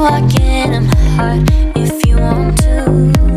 walk in my heart if you want to.